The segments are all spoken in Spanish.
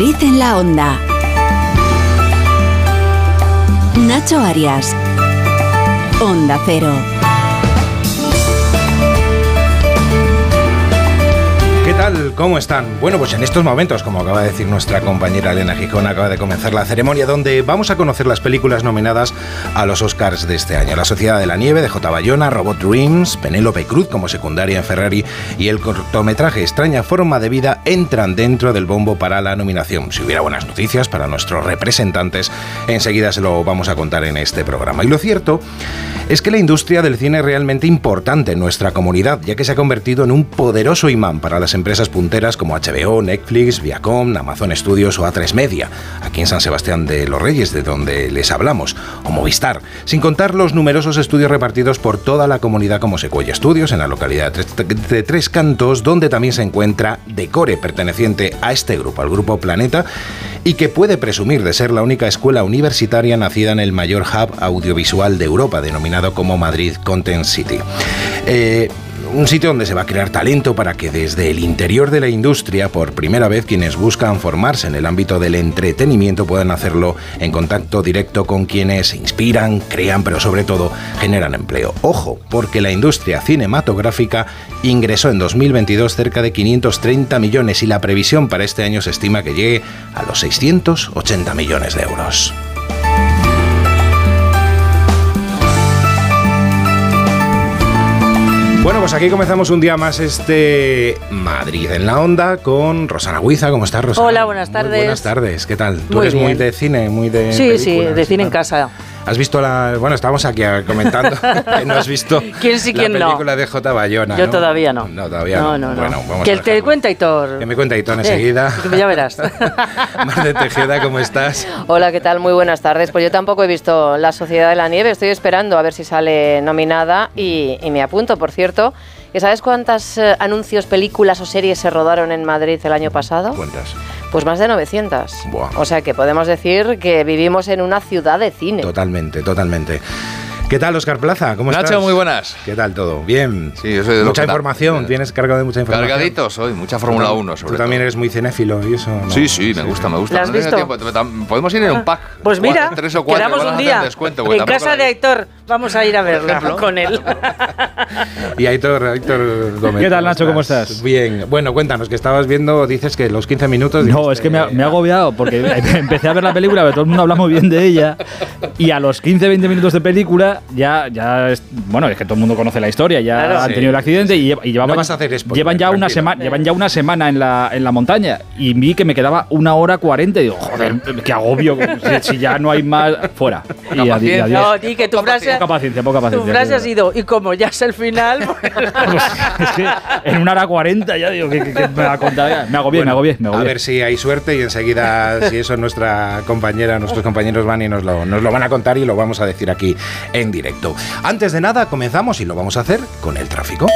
Madrid en la onda. Nacho Arias. Onda Cero. Tal? ¿Cómo están? Bueno, pues en estos momentos, como acaba de decir nuestra compañera Elena Gijón, acaba de comenzar la ceremonia donde vamos a conocer las películas nominadas a los Oscars de este año. La Sociedad de la Nieve de J. Bayona, Robot Dreams, Penélope Cruz como secundaria en Ferrari y el cortometraje Extraña Forma de Vida entran dentro del bombo para la nominación. Si hubiera buenas noticias para nuestros representantes, enseguida se lo vamos a contar en este programa. Y lo cierto es que la industria del cine es realmente importante en nuestra comunidad, ya que se ha convertido en un poderoso imán para las empresas punteras como HBO, Netflix, Viacom, Amazon Studios o A3 Media, aquí en San Sebastián de los Reyes, de donde les hablamos, o Movistar, sin contar los numerosos estudios repartidos por toda la comunidad como Secuella Studios, en la localidad de Tres, de Tres Cantos, donde también se encuentra Decore, perteneciente a este grupo, al grupo Planeta, y que puede presumir de ser la única escuela universitaria nacida en el mayor hub audiovisual de Europa, denominado como Madrid Content City. Eh, un sitio donde se va a crear talento para que desde el interior de la industria, por primera vez, quienes buscan formarse en el ámbito del entretenimiento puedan hacerlo en contacto directo con quienes inspiran, crean, pero sobre todo generan empleo. Ojo, porque la industria cinematográfica ingresó en 2022 cerca de 530 millones y la previsión para este año se estima que llegue a los 680 millones de euros. Bueno, pues aquí comenzamos un día más este Madrid en la onda con Rosana Huiza. ¿Cómo estás, Rosana? Hola, buenas tardes. Muy buenas tardes, ¿qué tal? Tú Muy eres muy de cine, muy de. Sí, sí, de cine en casa. ¿Has visto la.? Bueno, estábamos aquí comentando que no has visto ¿Quién sí, quién la no? película de J. Bayona. Yo ¿no? todavía no. No, todavía no. No, no, no. Bueno, vamos que a te cuenta Hitor. Que me cuenta Hitor Eh, enseguida. que ya verás. Mar Tejeda, ¿cómo estás? Hola, ¿qué tal? Muy buenas tardes. Pues yo tampoco he visto La Sociedad de la Nieve, estoy esperando a ver si sale nominada y, y me apunto, por cierto. ¿Que ¿Sabes cuántas eh, anuncios, películas o series se rodaron en Madrid el año pasado? Cuentas. Pues más de 900. Buah. O sea que podemos decir que vivimos en una ciudad de cine. Totalmente, totalmente. ¿Qué tal, Oscar Plaza? ¿Cómo estás? Nacho, muy buenas. ¿Qué tal todo? Bien. Sí, yo soy de Mucha información, tienes cargado de mucha información. Cargadito soy, mucha Fórmula 1 sobre Tú también todo. eres muy cinéfilo y eso. ¿no? Sí, sí, me gusta, me gusta. ¿La has visto? tiempo, Podemos ir en un pack. Pues mira, Cuatro- tres o cuatro, quedamos un día descuento, en casa de vi. Héctor. Vamos a ir a verla ejemplo. con él. Y Aitor, Aitor Gómez. ¿Qué tal, Nacho? ¿Cómo estás? Bien. Bueno, cuéntanos, que estabas viendo, dices que los 15 minutos... No, es que me ha, me ha ah, agobiado porque empecé a ver la película, pero todo el mundo habla muy bien de ella. Y a los 15-20 minutos de película, ya, ya es, bueno, es que todo el mundo conoce la historia, ya Claro. han Sí. tenido el accidente y, lleva- y llevaban, No vas a hacer spoiler, llevan, ya una semana, llevan ya una semana en la, en la montaña. Y vi que me quedaba una hora cuarenta y digo, joder, qué agobio, si, si ya no hay más, fuera. Y Poca adi- y adiós. No, di que tu Poca frase, Poca paciencia, poca tu paciencia. frase sí, ha sido, y como ya es el final, pues, Pues, es que en una hora cuarenta ya digo que, que- que me va a contar. Me agobié, me agobié, me A agobié. ver si hay suerte y enseguida, si eso nuestra compañera, nuestros compañeros van y nos lo, nos lo van a contar y lo vamos a decir aquí en directo. Antes de nada, comenzamos y lo vamos a hacer con el tráfico.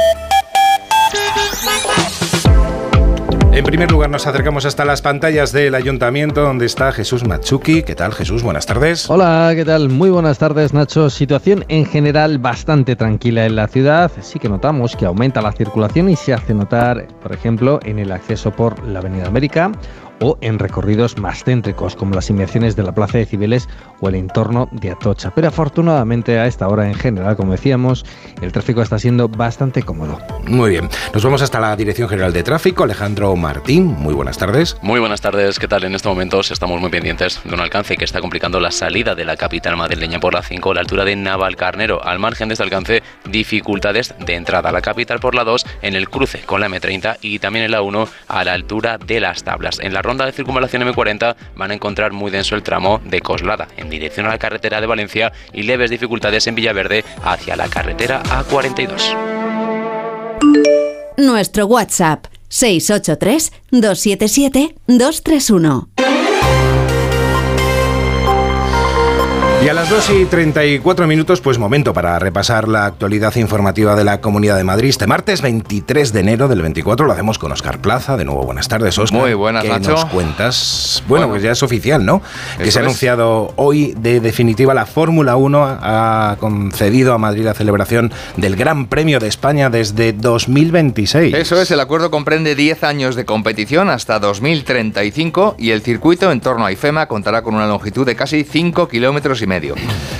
En primer lugar, nos acercamos hasta las pantallas del ayuntamiento donde está Jesús Machuki. ¿Qué tal, Jesús? Buenas tardes. Hola, ¿qué tal? Muy buenas tardes, Nacho. Situación en general bastante tranquila en la ciudad. Sí que notamos que aumenta la circulación y se hace notar, por ejemplo, en el acceso por la Avenida América o en recorridos más céntricos como las inmediaciones de la Plaza de Cibeles o el entorno de Atocha. Pero afortunadamente a esta hora en general, como decíamos, el tráfico está siendo bastante cómodo. Muy bien. Nos vamos hasta la Dirección General de Tráfico. Alejandro Martín, muy buenas tardes. Muy buenas tardes, ¿qué tal? En estos momentos estamos muy pendientes de un alcance que está complicando la salida de la capital madrileña por la 5 a la altura de Navalcarnero. Al margen de este alcance, dificultades de entrada a la capital por la 2 en el cruce con la M30 y también en la 1 a la altura de las tablas. En la ronda de circunvalación M40 van a encontrar muy denso el tramo de Coslada en dirección a la carretera de Valencia y leves dificultades en Villaverde hacia la carretera A42. Nuestro WhatsApp 683 277 231. Y a las 2 y 34 minutos, pues momento para repasar la actualidad informativa de la Comunidad de Madrid. Este martes 23 de enero del 24 lo hacemos con Oscar Plaza. De nuevo, buenas tardes, Oscar. Muy buenas, ¿Qué Nacho. nos cuentas? Bueno, Bueno. pues ya es oficial, ¿no? Que se ha es. anunciado hoy de definitiva la Fórmula 1 ha concedido a Madrid la celebración del Gran Premio de España desde 2026. Eso es, el acuerdo comprende 10 años de competición hasta 2035 y el circuito en torno a IFEMA contará con una longitud de casi 5 kilómetros y medio.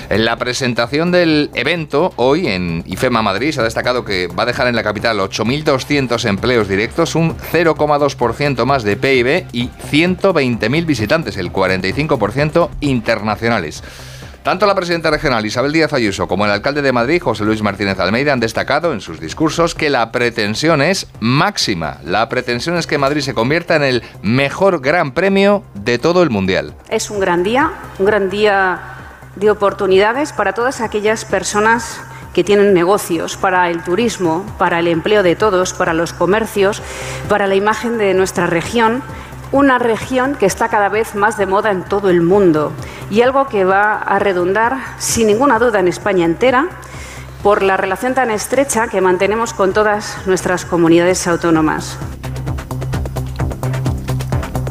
En la presentación del evento, hoy en IFEMA Madrid, se ha destacado que va a dejar en la capital 8.200 empleos directos, un 0,2% más de PIB y 120.000 visitantes, el 45% internacionales. Tanto la presidenta regional Isabel Díaz Ayuso como el alcalde de Madrid, José Luis Martínez Almeida, han destacado en sus discursos que la pretensión es máxima. La pretensión es que Madrid se convierta en el mejor gran premio de todo el Mundial. Es un gran día, un gran día de oportunidades para todas aquellas personas que tienen negocios, para el turismo, para el empleo de todos, para los comercios, para la imagen de nuestra región, una región que está cada vez más de moda en todo el mundo y algo que va a redundar sin ninguna duda en España entera por la relación tan estrecha que mantenemos con todas nuestras comunidades autónomas.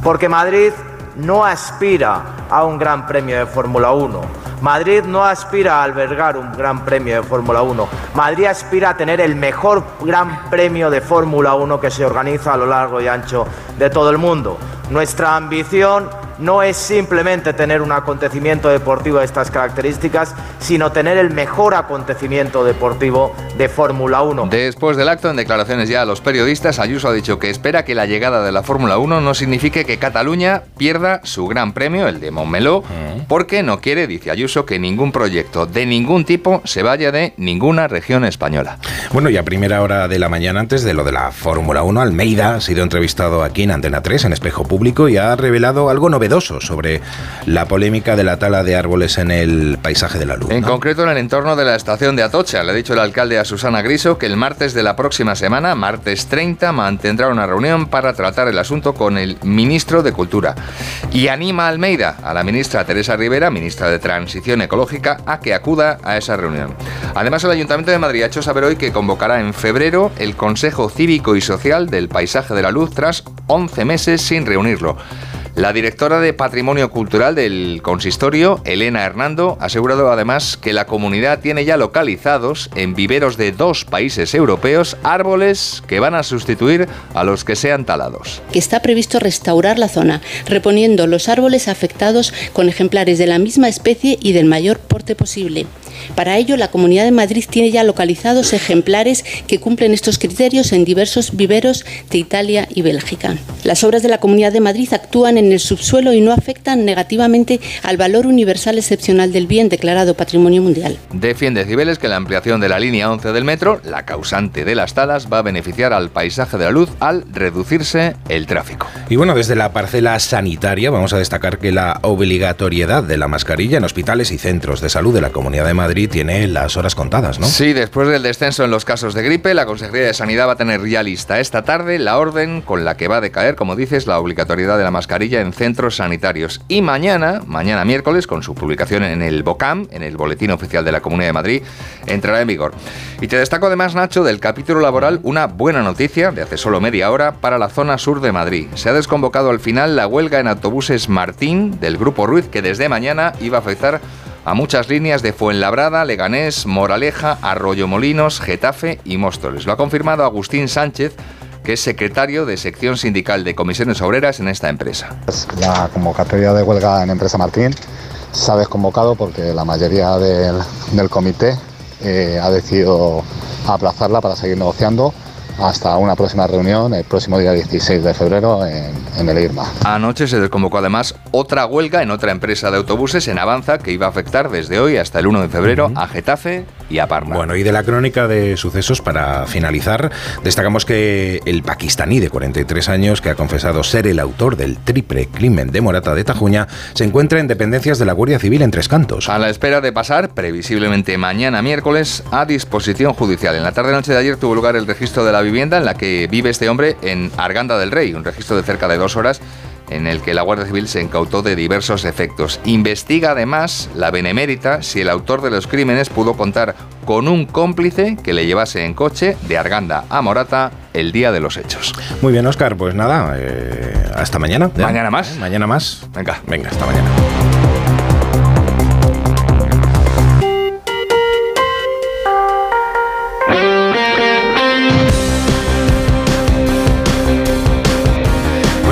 Porque Madrid no aspira a un gran premio de Fórmula 1. Madrid no aspira a albergar un gran premio de Fórmula 1. Madrid aspira a tener el mejor gran premio de Fórmula 1 que se organiza a lo largo y ancho de todo el mundo. Nuestra ambición no es simplemente tener un acontecimiento deportivo de estas características, sino tener el mejor acontecimiento deportivo de Fórmula 1. Después del acto, en declaraciones ya a los periodistas, Ayuso ha dicho que espera que la llegada de la Fórmula 1 no signifique que Cataluña pierda su gran premio, el de Montmeló, porque no quiere, dice Ayuso, que ningún proyecto de ningún tipo se vaya de ninguna región española. Bueno, y a primera hora de la mañana, antes de lo de la Fórmula 1, Almeida ha sido entrevistado aquí en Antena 3, en Espejo Público, y ha revelado algo novedoso sobre la polémica de la tala de árboles en el paisaje de la luz. En ¿no? concreto en el entorno de la estación de Atocha. Le ha dicho el alcalde a Susana Griso que el martes de la próxima semana, martes 30, mantendrá una reunión para tratar el asunto con el ministro de Cultura. Y anima a Almeida, a la ministra Teresa Rivera, ministra de Transición Ecológica, a que acuda a esa reunión. Además, el Ayuntamiento de Madrid ha hecho saber hoy que convocará en febrero el Consejo Cívico y Social del Paisaje de la Luz tras 11 meses sin reunirlo. La directora de Patrimonio Cultural del consistorio, Elena Hernando, ha asegurado además que la comunidad tiene ya localizados en viveros de dos países europeos árboles que van a sustituir a los que sean talados. que está previsto restaurar la zona, reponiendo los árboles afectados con ejemplares de la misma especie y del mayor porte posible. Para ello, la Comunidad de Madrid tiene ya localizados ejemplares que cumplen estos criterios en diversos viveros de Italia y Bélgica. Las obras de la Comunidad de Madrid actúan en el subsuelo y no afectan negativamente al valor universal excepcional del bien declarado Patrimonio Mundial. Defiende Cibeles que la ampliación de la línea 11 del metro, la causante de las talas, va a beneficiar al paisaje de la luz al reducirse el tráfico. Y bueno, desde la parcela sanitaria vamos a destacar que la obligatoriedad de la mascarilla en hospitales y centros de salud de la Comunidad de Madrid tiene las horas contadas, ¿no? Sí, después del descenso en los casos de gripe, la Consejería de Sanidad va a tener ya lista esta tarde la orden con la que va a decaer, como dices, la obligatoriedad de la mascarilla en centros sanitarios. Y mañana, mañana miércoles, con su publicación en el BOCAM, en el Boletín Oficial de la Comunidad de Madrid, entrará en vigor. Y te destaco además, Nacho, del capítulo laboral una buena noticia de hace solo media hora para la zona sur de Madrid. Se ha desconvocado al final la huelga en autobuses Martín del Grupo Ruiz, que desde mañana iba a afectar a muchas líneas de Fuenlabrada, Leganés, Moraleja, Arroyomolinos, Getafe y Móstoles. Lo ha confirmado Agustín Sánchez, que es secretario de sección sindical de comisiones obreras en esta empresa. La convocatoria de huelga en Empresa Martín se ha desconvocado porque la mayoría del, del comité eh, ha decidido aplazarla para seguir negociando hasta una próxima reunión el próximo día 16 de febrero en, el IRMA. Anoche se desconvocó además otra huelga en otra empresa de autobuses en Avanza que iba a afectar desde hoy hasta el 1 de febrero a Getafe y a Parma. Bueno, y de la crónica de sucesos, para finalizar, destacamos que el pakistaní de 43 años, que ha confesado ser el autor del triple crimen de Morata de Tajuña, se encuentra en dependencias de la Guardia Civil en Tres Cantos. A la espera de pasar, previsiblemente mañana miércoles, a disposición judicial. En la tarde-noche de ayer tuvo lugar el registro de la vivienda en la que vive este hombre en Arganda del Rey, un registro de cerca de dos horas en el que la Guardia Civil se incautó de diversos efectos. Investiga además la Benemérita si el autor de los crímenes pudo contar con un cómplice que le llevase en coche de Arganda a Morata el día de los hechos. Muy bien, Oscar, pues nada, eh, hasta mañana. Mañana más. Mañana más. Venga. Venga, hasta mañana.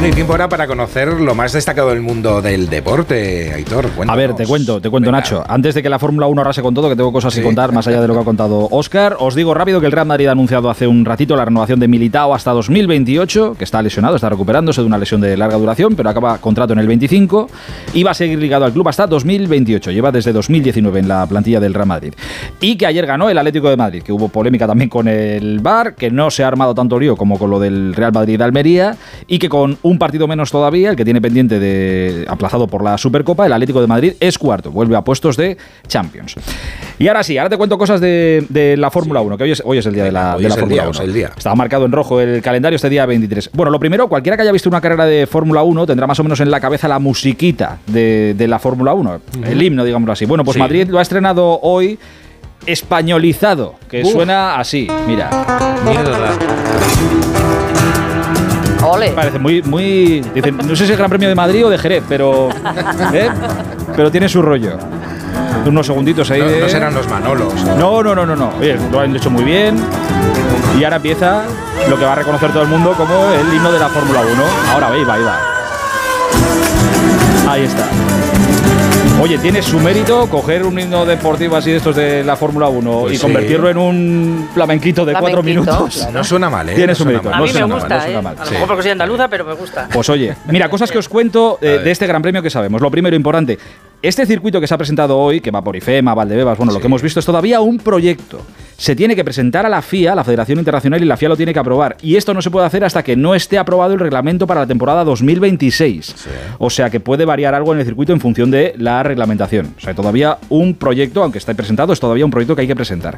Bueno, y tiempo ahora para conocer lo más destacado del mundo del deporte, Aitor. A ver, te cuento, te cuento, Venga. Nacho. Antes de que la Fórmula 1 arrase con todo, que tengo cosas Sí. que contar más allá de lo que ha contado Oscar, os digo rápido que el Real Madrid ha anunciado hace un ratito la renovación de Militao hasta 2028, que está lesionado, está recuperándose de una lesión de larga duración, pero acaba contrato en el 25 y va a seguir ligado al club hasta 2028. Lleva desde 2019 en la plantilla del Real Madrid. Y que ayer ganó el Atlético de Madrid, que hubo polémica también con el VAR, que no se ha armado tanto lío como con lo del Real Madrid de Almería y que con un partido menos todavía, el que tiene pendiente de aplazado por la Supercopa, el Atlético de Madrid es cuarto, vuelve a puestos de Champions. Y ahora sí, ahora te cuento cosas de, de la Fórmula 1, que hoy es, hoy es el día de la, hoy de la es el Fórmula día, 1. es el día. Estaba marcado en rojo el calendario este día 23. Bueno, lo primero, cualquiera que haya visto una carrera de Fórmula 1 tendrá más o menos en la cabeza la musiquita de, de la Fórmula 1, el himno, digámoslo así. Bueno, pues Sí. Madrid lo ha estrenado hoy españolizado, que Uf. suena así, mira. Ole. Parece muy, muy. dicen, no sé si es el Gran Premio de Madrid o de Jerez, pero. ¿eh? Pero tiene su rollo. Unos segunditos ahí. No, de- no serán los Manolos. No, no, no, no, no. Oye, lo han hecho muy bien. Y ahora empieza lo que va a reconocer todo el mundo como el himno de la Fórmula 1. Ahora ahí va, ahí va. Ahí está. Oye, tiene su mérito coger un himno deportivo así de estos de la Fórmula 1 Pues y sí. convertirlo en un flamenquito de cuatro minutos. No suena mal, ¿eh? Tiene No su mérito. mal. A no mí me suena mal, gusta, no suena ¿eh? mal. A lo mejor porque soy andaluza, pero me gusta. Pues oye, mira, cosas que os cuento eh, de este Gran Premio que sabemos. Lo primero importante, este circuito que se ha presentado hoy, que va por IFEMA, Valdebebas, bueno, lo que hemos visto es todavía un proyecto. Se tiene que presentar a la FIA, la Federación Internacional, y la FIA lo tiene que aprobar. Y esto no se puede hacer hasta que no esté aprobado el reglamento para la temporada 2026. O sea que puede variar algo en el circuito en función de la reglamentación. O sea, todavía un proyecto, aunque está presentado, es todavía un proyecto que hay que presentar.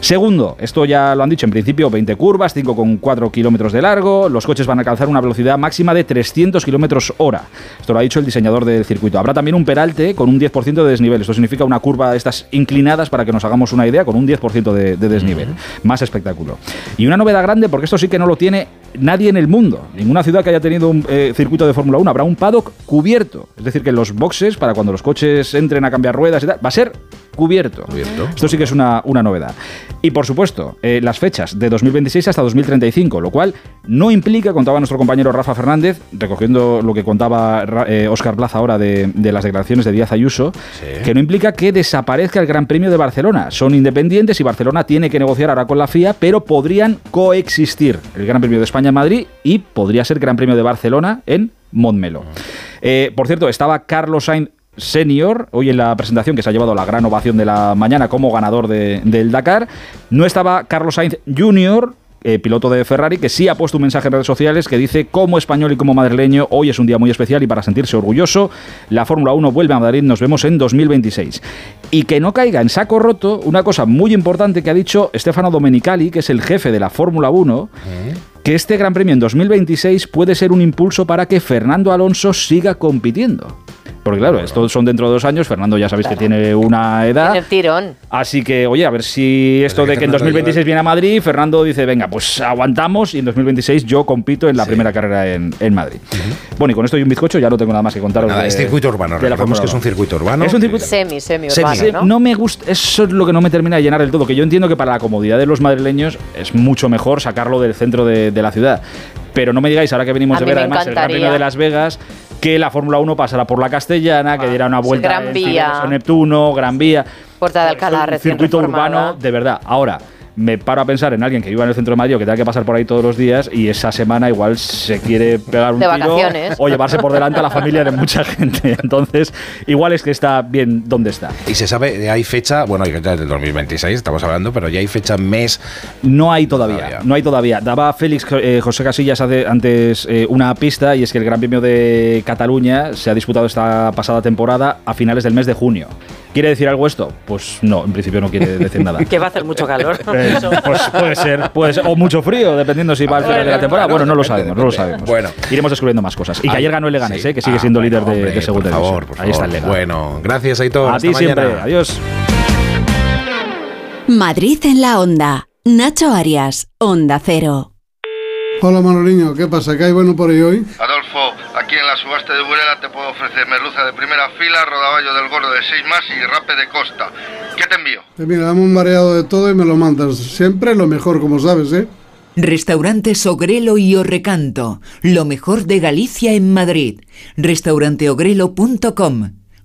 Segundo, esto ya lo han dicho en principio, 20 curvas, 5,4 kilómetros de largo. Los coches van a alcanzar una velocidad máxima de 300 kilómetros hora. Esto lo ha dicho el diseñador del circuito. Habrá también un peralte con un 10% de desnivel. Esto significa una curva de estas inclinadas para que nos hagamos una idea, con un 10% de, de desnivel. Más espectáculo. Y una novedad grande, porque esto sí que no lo tiene nadie en el mundo. Ninguna ciudad que haya tenido un eh, circuito de Fórmula 1 habrá un paddock cubierto. Es decir, que los boxes, para cuando los coches entren a cambiar ruedas y tal, va a ser cubierto. Cubierto. Esto sí que es una, una novedad. Y por supuesto, eh, las fechas de 2026 hasta 2035, lo cual no implica, contaba nuestro compañero Rafa Fernández, recogiendo lo que contaba eh, Óscar Plaza ahora de, de las declaraciones de Díaz Ayuso, Sí. que no implica que desaparezca el Gran Premio de Barcelona. Son independientes y Barcelona tiene que negociar ahora con la FIA, pero podrían coexistir el Gran Premio de España en Madrid y podría ser Gran Premio de Barcelona en Montmeló. Eh, por cierto, estaba Carlos Sainz Senior, hoy en la presentación que se ha llevado la gran ovación de la mañana como ganador de- del Dakar. No estaba Carlos Sainz Jr., eh, piloto de Ferrari, que sí ha puesto un mensaje en redes sociales que dice, como español y como madrileño, hoy es un día muy especial y para sentirse orgulloso, la Fórmula 1 vuelve a Madrid, nos vemos en 2026. Y que no caiga en saco roto una cosa muy importante que ha dicho Stefano Domenicali, que es el jefe de la Fórmula 1, que este Gran Premio en 2026 puede ser un impulso para que Fernando Alonso siga compitiendo. Porque claro, estos son dentro de dos años, Fernando ya sabéis que tiene una edad. Tiene tirón. Así que, oye, a ver si esto de que que en Fernando 2026 lleva- viene a Madrid, Fernando dice, venga, pues aguantamos y en 2026 yo compito en la Sí. primera carrera en, en Madrid. Bueno, y con esto y un bizcocho ya no tengo nada más que contaros. Nada, de- es circuito urbano. Recordemos que es un circuito urbano. Es un circuito- Semi, semi Semi. urbano, ¿no? no me gusta, eso es lo que no me termina de llenar del todo, que yo entiendo que para la comodidad de los madrileños es mucho mejor sacarlo del centro de, de la ciudad. Pero no me digáis, ahora que venimos A de ver además el Gran Premio de Las Vegas, que la Fórmula 1 pasará por la Castellana, que diera una vuelta Gran en Vía. Neptuno, Gran Vía. Puerta de Alcalá, un circuito reformada. urbano de verdad. Ahora, me paro a pensar en alguien que viva en el centro de Madrid o que tenga que pasar por ahí todos los días y esa semana igual se quiere pegar un De tiro vacaciones. o llevarse por delante a la familia de mucha gente. Entonces, igual es que está bien donde está. Y se sabe, hay fecha, bueno, hay fecha del 2026, estamos hablando, pero ya hay fecha mes. No hay todavía, Todavía. no hay todavía. Daba Félix eh, José Casillas hace- antes eh, una pista y es que el Gran Premio de Cataluña se ha disputado esta pasada temporada a finales del mes de junio. ¿Quiere decir algo esto? Pues no, en principio no quiere decir nada. que va a hacer mucho calor. Eh, pues puede ser, puede ser, o mucho frío, dependiendo si va al final de la temporada. Bueno, no lo sabemos, no lo sabemos. Bueno. Iremos descubriendo más cosas. Y que Ay, ayer ganó el Leganés, sí. ¿eh? que sigue Ah, siendo líder de, hombre, de segunda por favor, por Ahí está el. Leganés. Bueno, gracias, Aitor. A ti siempre. mañana. Adiós. Madrid en la onda. Nacho Arias, Onda Cero. Hola Manoliño, ¿qué pasa? ¿Qué hay bueno por ahí hoy? Adolfo, aquí en la subasta de Burela te puedo ofrecer merluza de primera fila, rodaballo del gordo de 6 más y rape de costa. ¿Qué te envío? Eh, mira, dame un mareado de todo y me lo mandas. Siempre lo mejor, como sabes, ¿eh? Restaurantes Ogrelo y Orrecanto, lo mejor de Galicia en Madrid. Restauranteogrelo.com,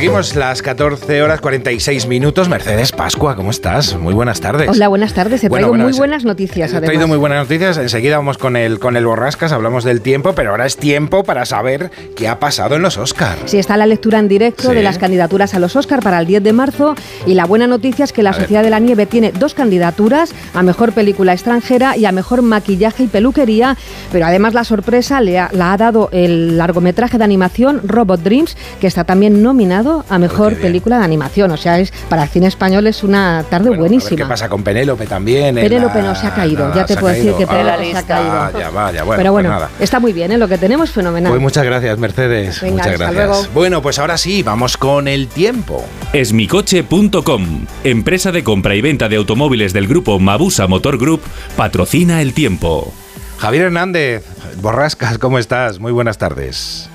seguimos las 14 horas 46 minutos. Mercedes Pascua, ¿cómo estás? Muy buenas tardes. Hola, buenas tardes. He Bueno, traído bueno, muy buenas noticias, He traído muy buenas noticias. Enseguida vamos con el, con el borrascas, hablamos del tiempo, pero ahora es tiempo para saber qué ha pasado en los Oscars. Sí, está la lectura en directo Sí. de las candidaturas a los Oscar para el 10 de marzo y la buena noticia es que La A ver. Sociedad de la Nieve tiene dos candidaturas a Mejor Película Extranjera y a Mejor Maquillaje y Peluquería, pero además la sorpresa le ha- la ha dado el largometraje de animación Robot Dreams, que está también nominado a Mejor Película de Animación. O sea, es para el cine español es una tarde buenísima. ¿Qué pasa con Penélope también? en Penélope la- no se ha caído, nada, ya te puedo decir que Ah, Penélope se ha caído. Vaya, vaya, bueno, pero bueno, pues nada. está muy bien, ¿eh? lo que tenemos fenomenal. Pues muchas gracias, Mercedes. Venga, muchas hasta gracias. luego. Bueno, pues ahora sí, vamos con el tiempo. Esmicoche.com, empresa de compra y venta de automóviles del grupo Mabusa Motor Group, patrocina el tiempo. Javier Hernández, Borrascas, ¿cómo estás? Muy buenas tardes.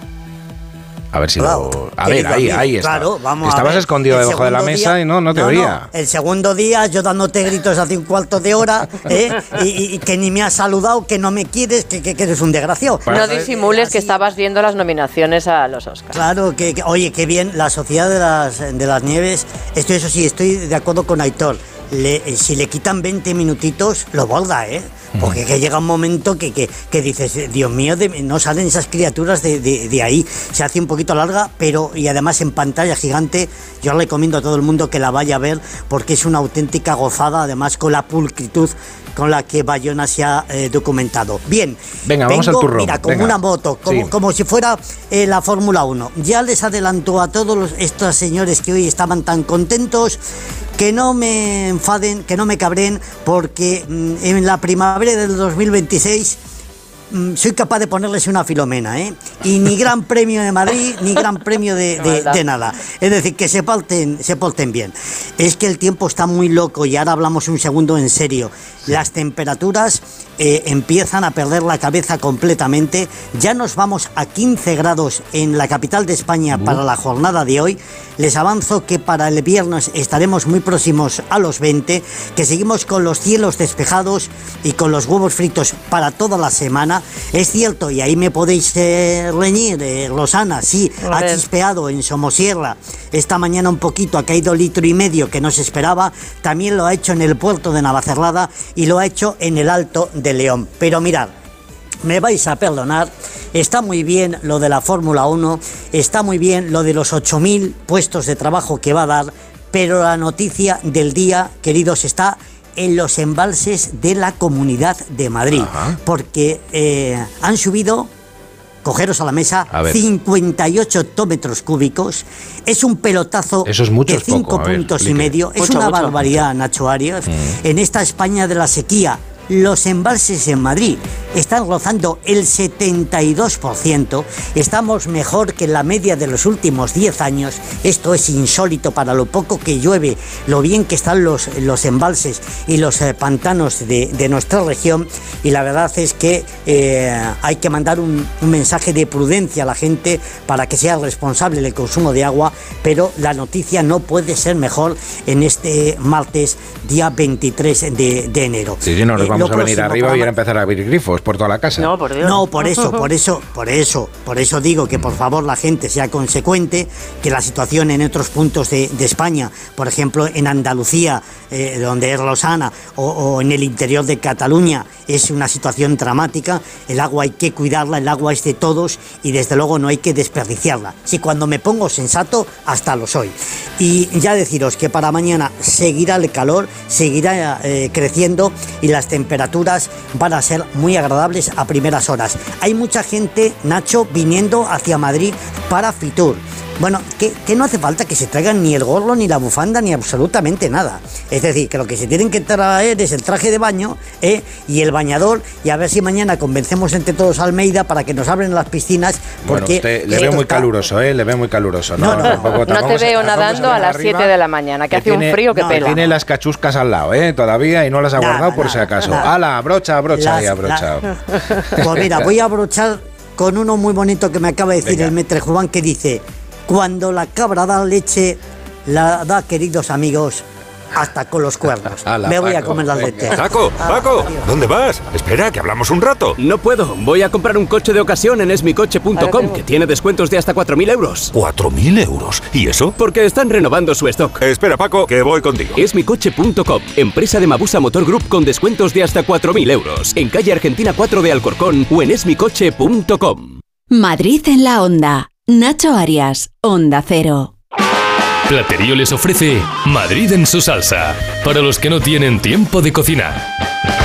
A ver si lo. A ver, ahí, ahí está. Claro, vamos a Estabas ver. escondido El debajo de la mesa y no, no te oía. el segundo día yo dándote gritos hace un cuarto de hora ¿eh? y, y- y que ni me has saludado, que no me quieres, que, que- que eres un desgraciado. No disimules que estabas viendo las nominaciones a los Oscars. Claro, que, que- oye, qué bien, la Sociedad de las, de las Nieves, estoy, eso sí, estoy de acuerdo con Aitor. Le- si le quitan 20 minutitos, lo borda, ¿eh? Porque que llega un momento que, que, que dices, Dios mío, de- no salen esas criaturas de, de- de ahí. Se hace un poquito larga, pero y además en pantalla gigante, yo recomiendo a todo el mundo que la vaya a ver porque es una auténtica gozada, además con la pulcritud con la que Bayona se ha eh, documentado. Bien, Venga, vamos vengo, al turrón, Mira, como venga. una moto, como, Sí. como si fuera eh, la Fórmula 1. Ya les adelanto a todos los- estos señores que hoy estaban tan contentos que no me enfaden, que no me cabren, porque mm, en la primavera del 2026 mm, soy capaz de ponerles una filomena, ¿eh? Y ni Gran Premio de Madrid, ni Gran Premio de, de- de nada. Es decir, que se porten, se porten bien. Es que el tiempo está muy loco y ahora hablamos un segundo en serio. Las temperaturas eh, empiezan a perder la cabeza completamente. Ya nos vamos a 15 grados en la capital de España para la jornada de hoy. Les avanzo que para el viernes estaremos muy próximos a los 20, que seguimos con los cielos despejados y con los huevos fritos para toda la semana. Es cierto, y ahí me podéis eh, reñir, eh, Rosana, sí, ha chispeado en Somosierra. Esta mañana un poquito, ha caído litro y medio que no se esperaba. También lo ha hecho en el puerto de Navacerrada y lo ha hecho en el Alto de León. Pero mirad, me vais a perdonar, está muy bien lo de la Fórmula 1, está muy bien lo de los 8.000 puestos de trabajo que va a dar, pero la noticia del día, queridos, está en los embalses de la Comunidad de Madrid, porque eh, han subido cogeros a la mesa, A ver. 58 hectómetros cúbicos. Es un pelotazo Eso es mucho, de es poco. 5 A ver, puntos y medio. Es Mucho, una mucho. barbaridad, Nacho Arias. En esta España de la sequía, los embalses en Madrid están rozando el 72%. Estamos mejor que la media de los últimos 10 años. Esto es insólito para lo poco que llueve, lo bien que están los, los embalses y los eh, pantanos de, de nuestra región. Y la verdad es que eh, hay que mandar un, un mensaje de prudencia a la gente para que sea responsable del consumo de agua, pero la noticia no puede ser mejor en este martes, día 23 de, de enero. Sí, no Eh, vamos a venir arriba y programa- a empezar a abrir grifos por toda la casa. no, por No, por eso, por eso, por eso, por eso digo que por favor la gente sea consecuente, que la situación en otros puntos de, de España, por ejemplo en Andalucía, eh, donde es Rosana, o, o en el interior de Cataluña, es una situación dramática. El agua hay que cuidarla, el agua es de todos y desde luego no hay que desperdiciarla. Si cuando me pongo sensato, hasta lo soy. Y ya deciros que para mañana seguirá el calor, seguirá eh, creciendo y las temperaturas van a ser muy agradables a primeras horas. Hay mucha gente, Nacho, viniendo hacia Madrid para Fitur. Bueno, que, que no hace falta que se traigan ni el gorro, ni la bufanda, ni absolutamente nada. Es decir, que lo que se tienen que traer es el traje de baño ¿eh? y el bañador y a ver si mañana convencemos entre todos a Almeida para que nos abren las piscinas. Bueno, usted le veo muy caluroso, ¿eh? Le veo muy caluroso. No, no, tampoco- No te veo nadando a las arriba, 7 de la mañana, que hace un frío que pela. Tiene las cachuscas al lado, ¿eh? Todavía y no las ha guardado por si acaso. ¡Hala! Abrocha, abrocha y Las- abrocha. Pues mira, voy a abrochar con uno muy bonito que me acaba de decir Venga. el metre Juan que dice, cuando la cabra da leche, la da, queridos amigos, hasta con los cuernos. Ala, me voy a comer las leches. Paco, Paco, ¿dónde vas? Espera, que hablamos un rato. No puedo. Voy a comprar un coche de ocasión en esmicoche.com, que tiene descuentos de hasta 4.000 euros. ¿4.000 euros? ¿Y eso? Porque están renovando su stock. Espera, Paco, que voy contigo. Esmicoche.com, empresa de Mabusa Motor Group con descuentos de hasta 4.000 euros. En calle Argentina 4 de Alcorcón o en esmicoche.com. Madrid en la onda. Nacho Arias, Onda Cero. Platerío les ofrece Madrid en su salsa, para los que no tienen tiempo de cocinar.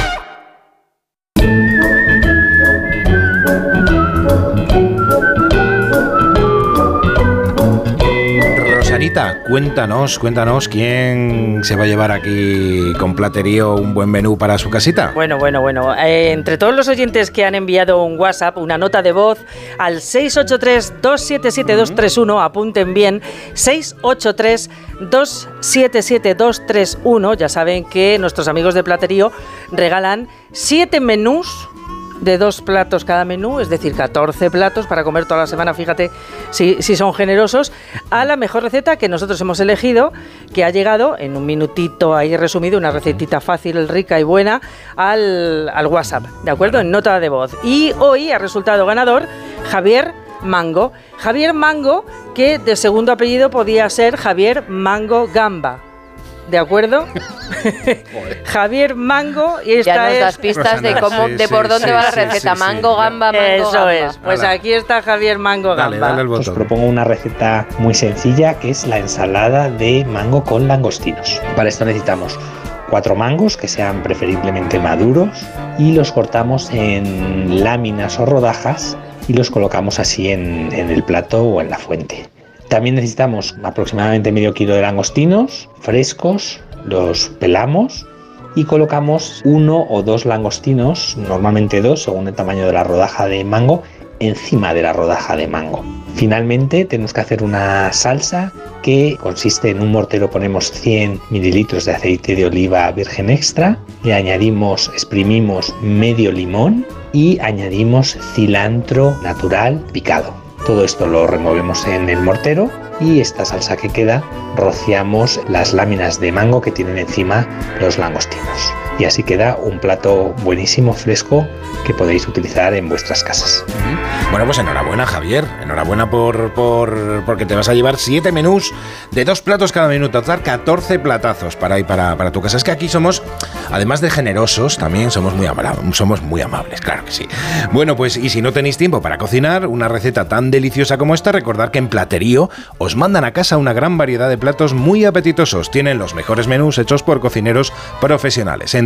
Cuéntanos, cuéntanos quién se va a llevar aquí con platerío un buen menú para su casita. Bueno, bueno, bueno. Eh, entre todos los oyentes que han enviado un WhatsApp, una nota de voz al 683-277-231, apunten bien, 683-277-231, ya saben que nuestros amigos de Platerío regalan siete menús de dos platos cada menú, es decir, 14 platos para comer toda la semana, fíjate si, si son generosos, a la mejor receta que nosotros hemos elegido, que ha llegado en un minutito ahí resumido, una recetita fácil, rica y buena, al, al WhatsApp, ¿de acuerdo? En nota de voz. Y hoy ha resultado ganador Javier Mango. Javier Mango, que de segundo apellido podía ser Javier Mango Gamba. ¿De acuerdo? Javier Mango y esta Ya nos es das pistas de cómo, de por dónde va la receta. mango, gamba, mango, Eso gamba. es. Pues aquí está Javier Mango Gamba. Os propongo una receta muy sencilla que es la ensalada de mango con langostinos. Para esto necesitamos cuatro mangos que sean preferiblemente maduros y los cortamos en láminas o rodajas y los colocamos así en, en el plato o en la fuente. También necesitamos aproximadamente medio kilo de langostinos frescos, los pelamos y colocamos uno o dos langostinos, normalmente dos según el tamaño de la rodaja de mango, encima de la rodaja de mango. Finalmente tenemos que hacer una salsa que consiste en un mortero ponemos 100 mililitros de aceite de oliva virgen extra, le añadimos, exprimimos medio limón y añadimos cilantro natural picado. Todo esto lo removemos en el mortero y esta salsa que queda rociamos las láminas de mango que tienen encima los langostinos. Y así queda un plato buenísimo, fresco, que podéis utilizar en vuestras casas. Bueno, pues enhorabuena, Javier. Enhorabuena por, por porque te vas a llevar siete menús de dos platos cada minuto, dar 14 platazos para ir para, para tu casa. Es que aquí somos, además de generosos, también somos muy, amara- somos muy amables, claro que sí. Bueno, pues y si no tenéis tiempo para cocinar una receta tan deliciosa como esta, recordad que en Platerío os mandan a casa una gran variedad de platos muy apetitosos. Tienen los mejores menús hechos por cocineros profesionales.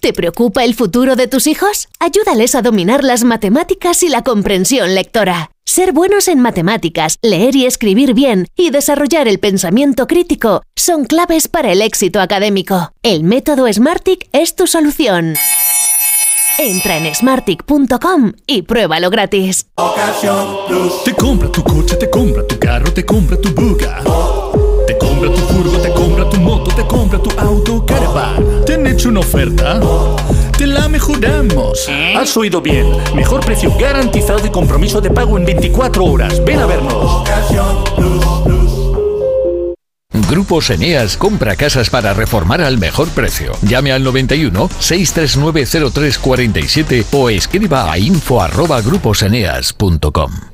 ¿Te preocupa el futuro de tus hijos? Ayúdales a dominar las matemáticas y la comprensión lectora. Ser buenos en matemáticas, leer y escribir bien y desarrollar el pensamiento crítico son claves para el éxito académico. El método Smartick es tu solución. Entra en smartick.com y pruébalo gratis. Te compra tu coche, te compra tu carro, te compra tu buga. Te compra tu furgo, te compra tu moto, te compra tu auto, caravan. ¿Te han hecho una oferta? Te la mejoramos. Has oído bien. Mejor precio garantizado y compromiso de pago en 24 horas. Ven a vernos. Grupos Eneas compra casas para reformar al mejor precio. Llame al 91 639 0347 o escriba a info@gruposeneas.com.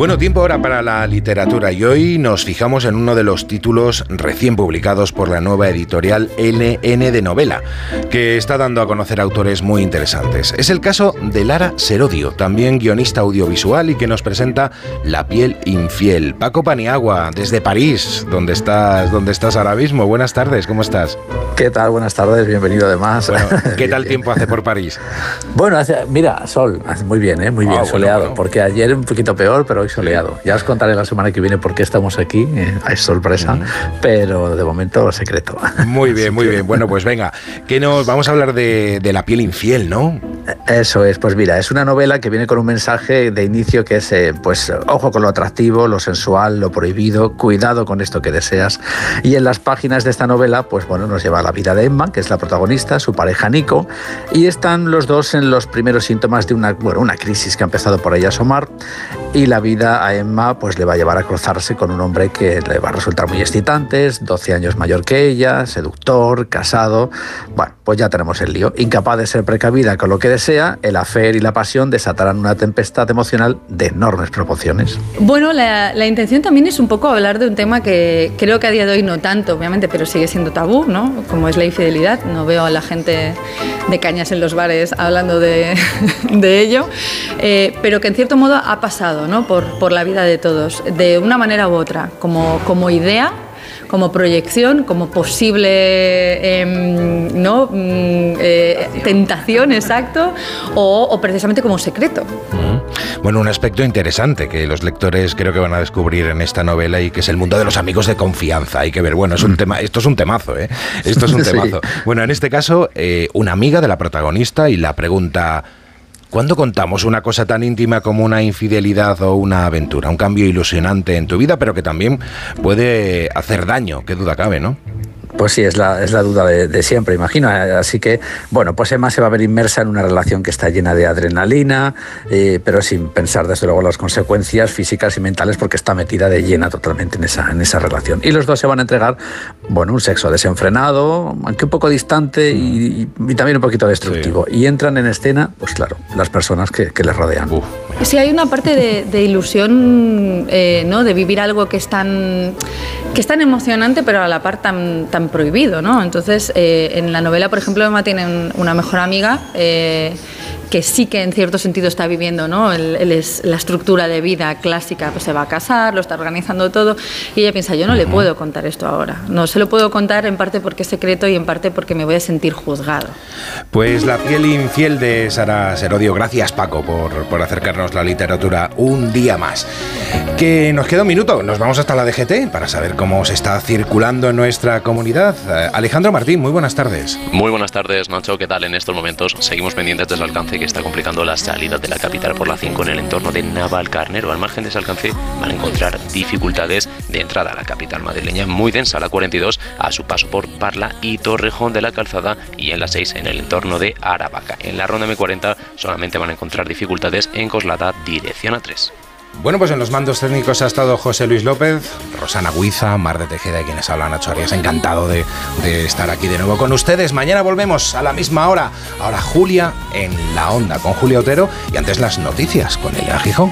Bueno, tiempo ahora para la literatura y hoy nos fijamos en uno de los títulos recién publicados por la nueva editorial LN de novela, que está dando a conocer autores muy interesantes. Es el caso de Lara Serodio, también guionista audiovisual y que nos presenta La piel infiel. Paco Paniagua, desde París, donde estás, donde estás ahora mismo. Buenas tardes, ¿cómo estás? ¿Qué tal? Buenas tardes, bienvenido además. Bueno, ¿Qué tal tiempo hace por París? Bueno, hace, mira, sol, muy bien, ¿eh? muy bien, Ah, bueno, soleado, bueno. porque ayer un poquito peor, pero hoy soleado. Ya os contaré la semana que viene por qué estamos aquí, eh, es sorpresa, pero de momento secreto. Muy bien, muy bien. Bueno, pues venga, que nos vamos a hablar de, de La piel infiel, ¿no? Eso es, pues mira, es una novela que viene con un mensaje de inicio que es, eh, pues, ojo con lo atractivo, lo sensual, lo prohibido, cuidado con esto que deseas. Y en las páginas de esta novela, pues bueno, nos lleva a la vida de Emma, que es la protagonista, su pareja Nico, y están los dos en los primeros síntomas de una, bueno, una crisis que ha empezado por ahí a asomar, y la vida a Emma, pues le va a llevar a cruzarse con un hombre que le va a resultar muy excitante, 12 años mayor que ella, seductor, casado. Bueno, pues ya tenemos el lío. Incapaz de ser precavida con lo que desea, el afer y la pasión desatarán una tempestad emocional de enormes proporciones. Bueno, la, intención también es un poco hablar de un tema que creo que a día de hoy no tanto, obviamente, pero sigue siendo tabú, ¿no? Como es la infidelidad. No veo a la gente de cañas en los bares hablando de, de ello, eh, pero que en cierto modo ha pasado, ¿no? Por, por la vida de todos, de una manera u otra, como, como idea como proyección, como posible em, ¿no? Mm, eh, tentación, exacto, o, o precisamente como secreto. Bueno, un aspecto interesante que los lectores creo que van a descubrir en esta novela y que es el mundo de los amigos de confianza. Hay que ver, bueno, es un tema, esto es un temazo, ¿eh? Esto es un Sí. temazo. Bueno, en este caso, eh, una amiga de la protagonista y la pregunta. ¿Cuándo contamos una cosa tan íntima como una infidelidad o una aventura? Un cambio ilusionante en tu vida, pero que también puede hacer daño, qué duda cabe, ¿no? Pues sí, es la, es la duda de, siempre, imagino. Así que, bueno, pues Emma se va a ver inmersa en una relación que está llena de adrenalina, eh, pero sin pensar desde luego las consecuencias físicas y mentales porque está metida de llena totalmente en esa, en esa relación. Y los dos se van a entregar, bueno, un sexo desenfrenado, aunque un poco distante y, y- y también un poquito destructivo. Y entran en escena, pues claro, las personas que, que les rodean. Sí, hay una parte de, de ilusión, eh, ¿no? De vivir algo que es tan, que es tan emocionante, pero a la par tan, tan prohibido, ¿no? Entonces, eh, en la novela, por ejemplo, Emma tiene un- una mejor amiga eh, que sí que en cierto sentido está viviendo, ¿no? El- el es- la estructura de vida clásica, pues se va a casar, lo está organizando todo, y ella piensa, yo no le puedo contar esto ahora. No se lo puedo contar en parte porque es secreto y en parte porque me voy a sentir juzgado. Pues La piel infiel de Sara Serodio. Gracias, Paco, por, por acercarnos la literatura un día más. Que nos queda un minuto, nos vamos hasta la DGT para saber cómo se está circulando en nuestra comunidad. Eh, Alejandro Martín, muy buenas tardes. Muy buenas tardes, Nacho. ¿Qué tal? En estos momentos seguimos pendientes del alcance que está complicando la salida de la capital por la 5 en el entorno de Navalcarnero. Al margen de ese alcance van a encontrar dificultades de entrada a la capital madrileña muy densa, la 42, a su paso por Parla y Torrejón de la Calzada y en la 6 en el entorno de Aravaca. En la ronda M40 solamente van a encontrar dificultades en Coslada, dirección a 3. Bueno, pues en los mandos técnicos ha estado José Luis López, Rosana Guiza, Mar de Tejeda y quienes hablan Nacho Arias. Encantado de, de, estar aquí de nuevo con ustedes. Mañana volvemos a la misma hora. Ahora Julia en la onda con Julio Otero y antes las noticias con Elena Gijón.